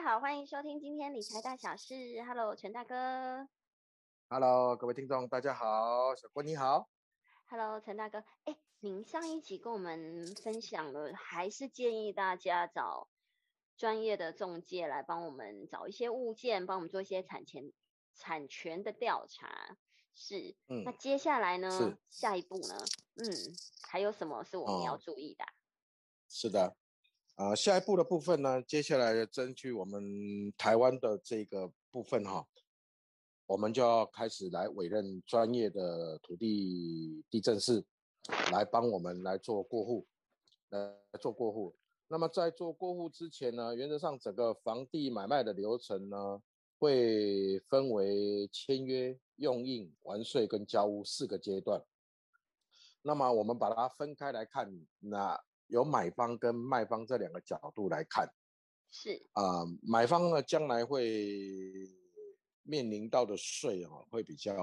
家好，欢迎收听今天理财大小事。Hello，陈大哥。Hello，各位听众，大家好，小郭你好。Hello，陈大哥。哎，您上一集跟我们分享了，还是建议大家找专业的中介来帮我们找一些物件，帮我们做一些产权产权的调查。是，嗯那接下来呢是？下一步呢？嗯，还有什么是我们要哦注意的啊？是的，啊、下一步的部分呢，接下来争取我们台湾的这个部分哈，我们就要开始来委任专业的土地地震师来帮我们来做过户，来做过户。那么在做过户之前呢，原则上整个房地买卖的流程呢，会分为签约、用印、完税跟交屋四个阶段。那么我们把它分开来看，那有买方跟卖方这两个角度来看是，啊、买方呢将来会面临到的税啊会比较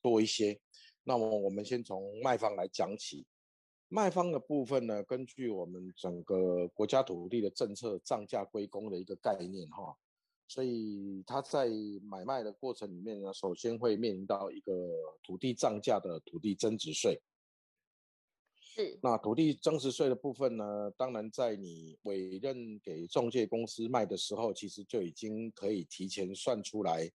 多一些。那么我们先从卖方来讲起，卖方的部分呢，根据我们整个国家土地的政策涨价归公的一个概念哈，所以他在买卖的过程里面呢，首先会面临到一个土地涨价的土地增值税。是，那土地增值税的部分呢，当然在你委任给中介公司卖的时候，其实就已经可以提前算出来，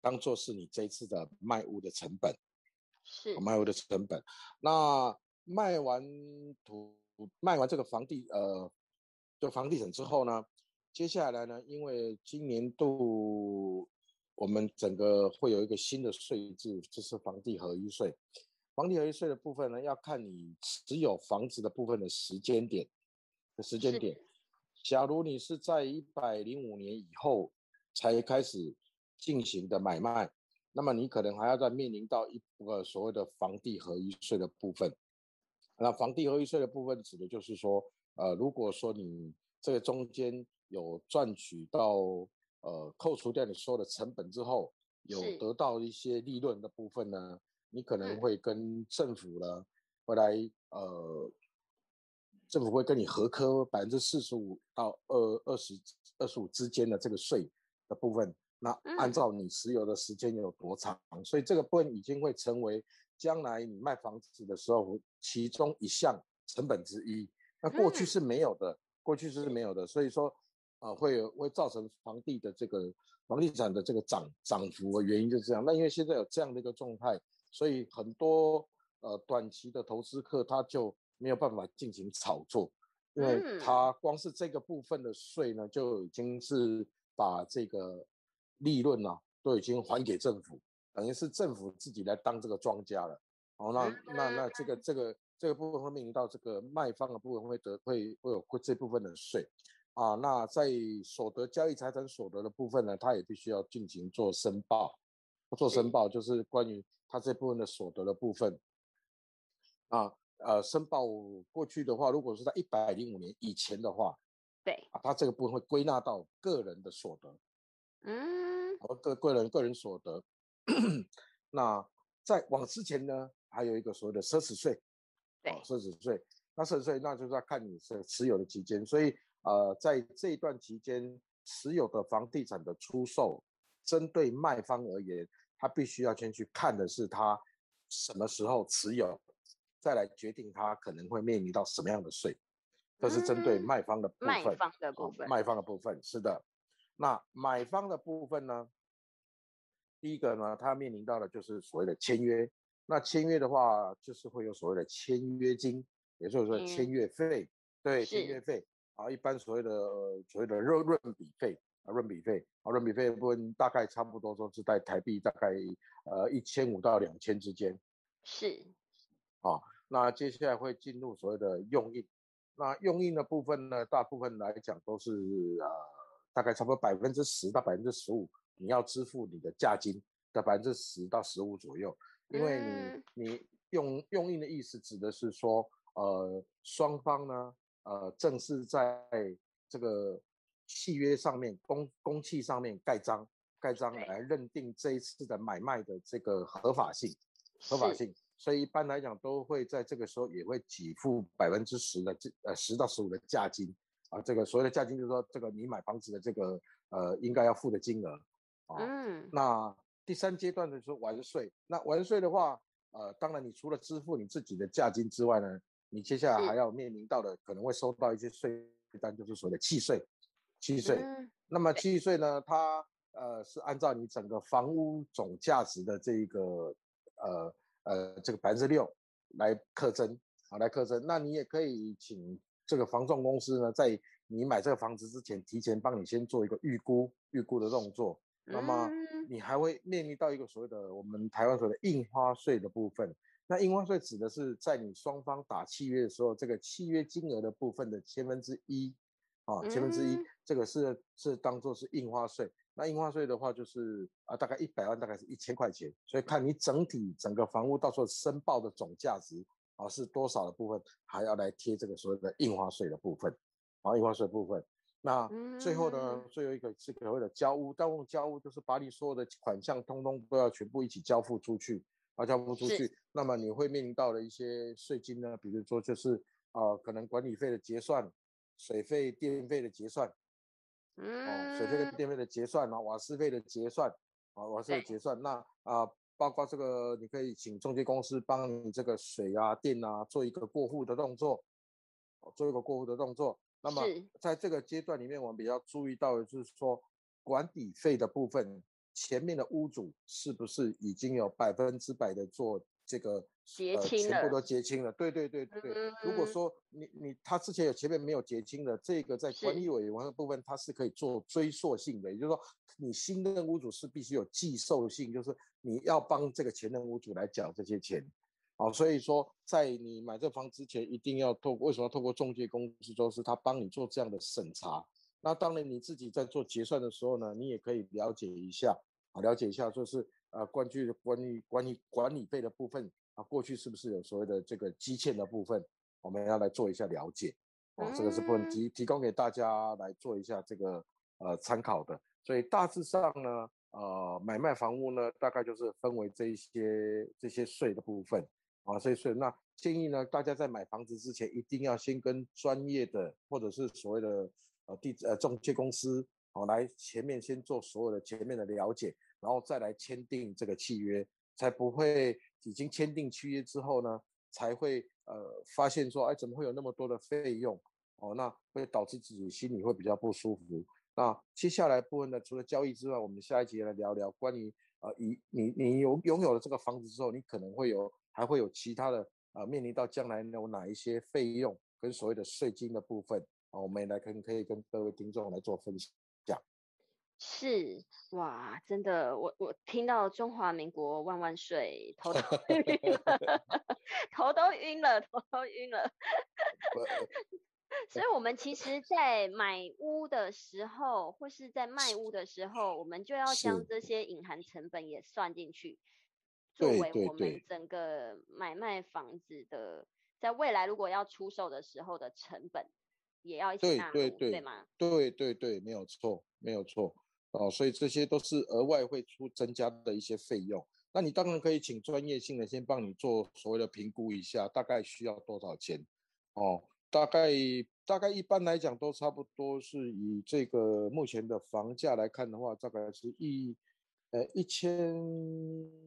当做是你这次的卖屋的成本，是，卖屋的成本。那卖完土卖完这个房地呃，就房地产之后呢，接下来呢，因为今年度我们整个会有一个新的税制，就是房地合一税。房地合一税的部分呢，要看你持有房子的部分的时间点的时间点。假如你是在一百零五年以后才开始进行的买卖，那么你可能还要再面临到一个所谓的房地合一税的部分。那房地合一税的部分指的就是说，呃，如果说你这个中间有赚取到呃扣除掉你所有的成本之后，有得到一些利润的部分呢，你可能嗯会跟政府呢，会来呃，政府会跟你合科百分之四十五到二二十二十五之间的这个税的部分。那按嗯照你持有的时间有多长，所以这个部分已经会成为将来你卖房子的时候其中一项成本之一。那过去嗯是没有的，过去是没有的，所以说啊、会有会造成房地的这个房地产的这个涨涨幅的原因就是这样。那因为现在有这样的一个状态，所以很多呃短期的投资客他就没有办法进行炒作，因为嗯他光是这个部分的税呢，就已经是把这个利润呢、都已经还给政府，等于是政府自己来当这个庄家了。哦，那那那这个这个这个部分会面临到这个卖方的部分会得会会有会这部分的税啊。那在所得交易财产所得的部分呢，他也必须要进行做申报，做申报就是关于他这部分的所得的部分。啊，呃，申报过去的话，如果是在一百零五年以前的话，对，啊，他这个部分会归纳到个人的所得，嗯，和个个人个人所得。那在往之前呢，还有一个所谓的奢侈税，对哦，奢侈税。那奢侈税那就是要看你是持有的期间，所以呃，在这一段期间持有的房地产的出售，针对卖方而言，他必须要先去看的是他什么时候持有，再来决定他可能会面临到什么样的税。这是针对嗯卖方的部分。卖方的哦部分，卖方的部分是的。那买方的部分呢？第一个呢，他面临到的就是所谓的签约。那签约的话，就是会有所谓的签约金，也就是说签约费，对，签约费啊，一般所谓的呃所谓的润润笔费啊，润笔费啊，润笔费的部分大概差不多都是在台币大概呃一千五到两千之间。是，啊那接下来会进入所谓的用印。那用印的部分呢，大部分来讲都是呃，大概差不多百分之十到百分之十五，你要支付你的价金的百分之十到十五左右，因为嗯你你用用印的意思指的是说，呃，双方呢，呃，正式在这个契约上面公公契上面盖章，盖章对。来认定这一次的买卖的这个合法性。合法性，所以一般来讲都会在这个时候也会给付百分之十的这呃十到十五的价金。啊，这个所谓的价金就是说这个你买房子的这个呃应该要付的金额。啊。嗯，那第三阶段的是完税，那完税的话，呃，当然你除了支付你自己的价金之外呢，你接下来还要面临到的可能会收到一些税单，就是所谓的契税，契税。那么契税呢，它呃是按照你整个房屋总价值的这一个呃呃这个百分之六来课征，好来课征。那你也可以请这个房仲公司呢，在你买这个房子之前，提前帮你先做一个预估预估的动作。那么你还会面临到一个所谓的我们台湾所谓的印花税的部分。那印花税指的是在你双方打契约的时候，这个契约金额的部分的千分之一。啊，千分之一，这个是是当做是印花税。那印花税的话，就是啊，大概一百万，大概是一千块钱。所以看你整体整个房屋到时候申报的总价值啊是多少的部分，还要来贴这个所谓的印花税的部分。啊，印花税部分。那最后呢，最后一个是所谓的交屋，但用交屋就是把你所有的款项通通都要全部一起交付出去，啊，交付出去。那么你会面临到的一些税金呢，比如说就是啊，可能管理费的结算。水费、电费的结算，哦，水费跟。电费的结算啊，瓦斯费的结算，啊，瓦斯的结算，那啊，包括这个，你可以请中介公司帮你这个水啊、电啊做一个过户的动作，做一个过户的动作。那么在这个阶段里面，我们比较注意到的就是说，管理费的部分，前面的屋主是不是已经有百分之百的做这个？结清了，全部都结清了。对对对对。如果说你你他之前有前面没有结清的，这个在管理委员的部分，它是可以做追溯性的。也就是说，你新的屋主是必须有寄售性，就是你要帮这个前任屋主来缴这些钱。好，所以说在你买这房之前，一定要透为什么要透过中介公司，就是他帮你做这样的审查。那当然你自己在做结算的时候呢，你也可以了解一下啊，了解一下就是呃，关于关于关于管理费的部分。啊，过去是不是有所谓的这个积欠的部分，我们要来做一下了解，啊，这个是不能提提供给大家来做一下这个呃参考的。所以大致上呢，呃，买卖房屋呢，大概就是分为这一些这些税的部分，啊，这些税。那建议呢，大家在买房子之前，一定要先跟专业的或者是所谓的呃地呃中介公司，好，来前面先做所有的前面的了解，然后再来签订这个契约，才不会。已经签订契约之后呢，才会呃发现说，哎，怎么会有那么多的费用？哦，那会导致自己心里会比较不舒服。那接下来部分呢，除了交易之外，我们下一节来聊聊关于呃，以你你有拥有了这个房子之后，你可能会有还会有其他的呃，面临到将来有哪一些费用跟所谓的税金的部分啊，我们来跟可以跟各位听众来做分享。是哇，真的，我我听到中华民国万万岁，头都晕了，头都晕了，头都晕了。所以，我们其实，在买屋的时候，或是在卖屋的时候，我们就要将这些隐含成本也算进去，作为我们整个买卖房子的，在未来如果要出售的时候的成本，也要一起纳入，对吗？对对对，没有错，没有错。哦，所以这些都是额外会出增加的一些费用。那你当然可以请专业性的先帮你做所谓的评估一下，大概需要多少钱？哦，大概大概一般来讲都差不多是以这个目前的房价来看的话，大概是一呃一千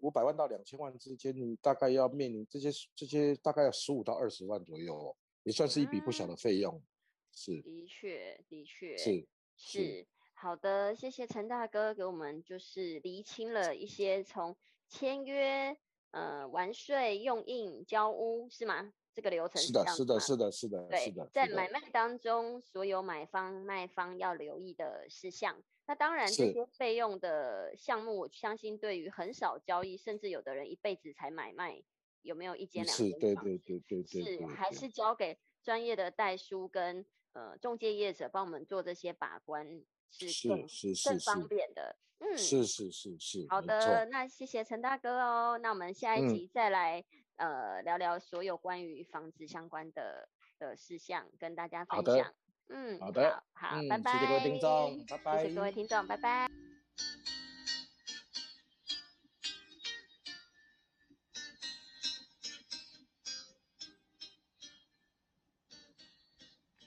五百万到两千万之间，你大概要面临这些这些大概要十五到二十万左右，也算是一笔不小的费用。是，的确，的确是是。好的，谢谢陈大哥给我们就是厘清了一些从签约、呃完税、用印、交屋是吗？这个流程是的，是的，是的，是的，对，在买卖当中，所有买方卖方要留意的事项。那当然，这些费用的项目，我相信对于很少交易，甚至有的人一辈子才买卖，有没有一间两间对对对对对，是还是交给专业的代书跟呃中介业者帮我们做这些把关。是是是更方便的，嗯，是是是是。好的，那谢谢陈大哥哦。那我们下一集再来呃聊聊所有关于房子相关的的事项，跟大家分享。嗯，好的，好，拜拜。谢谢各位听众，拜拜。谢谢各位听众，拜拜。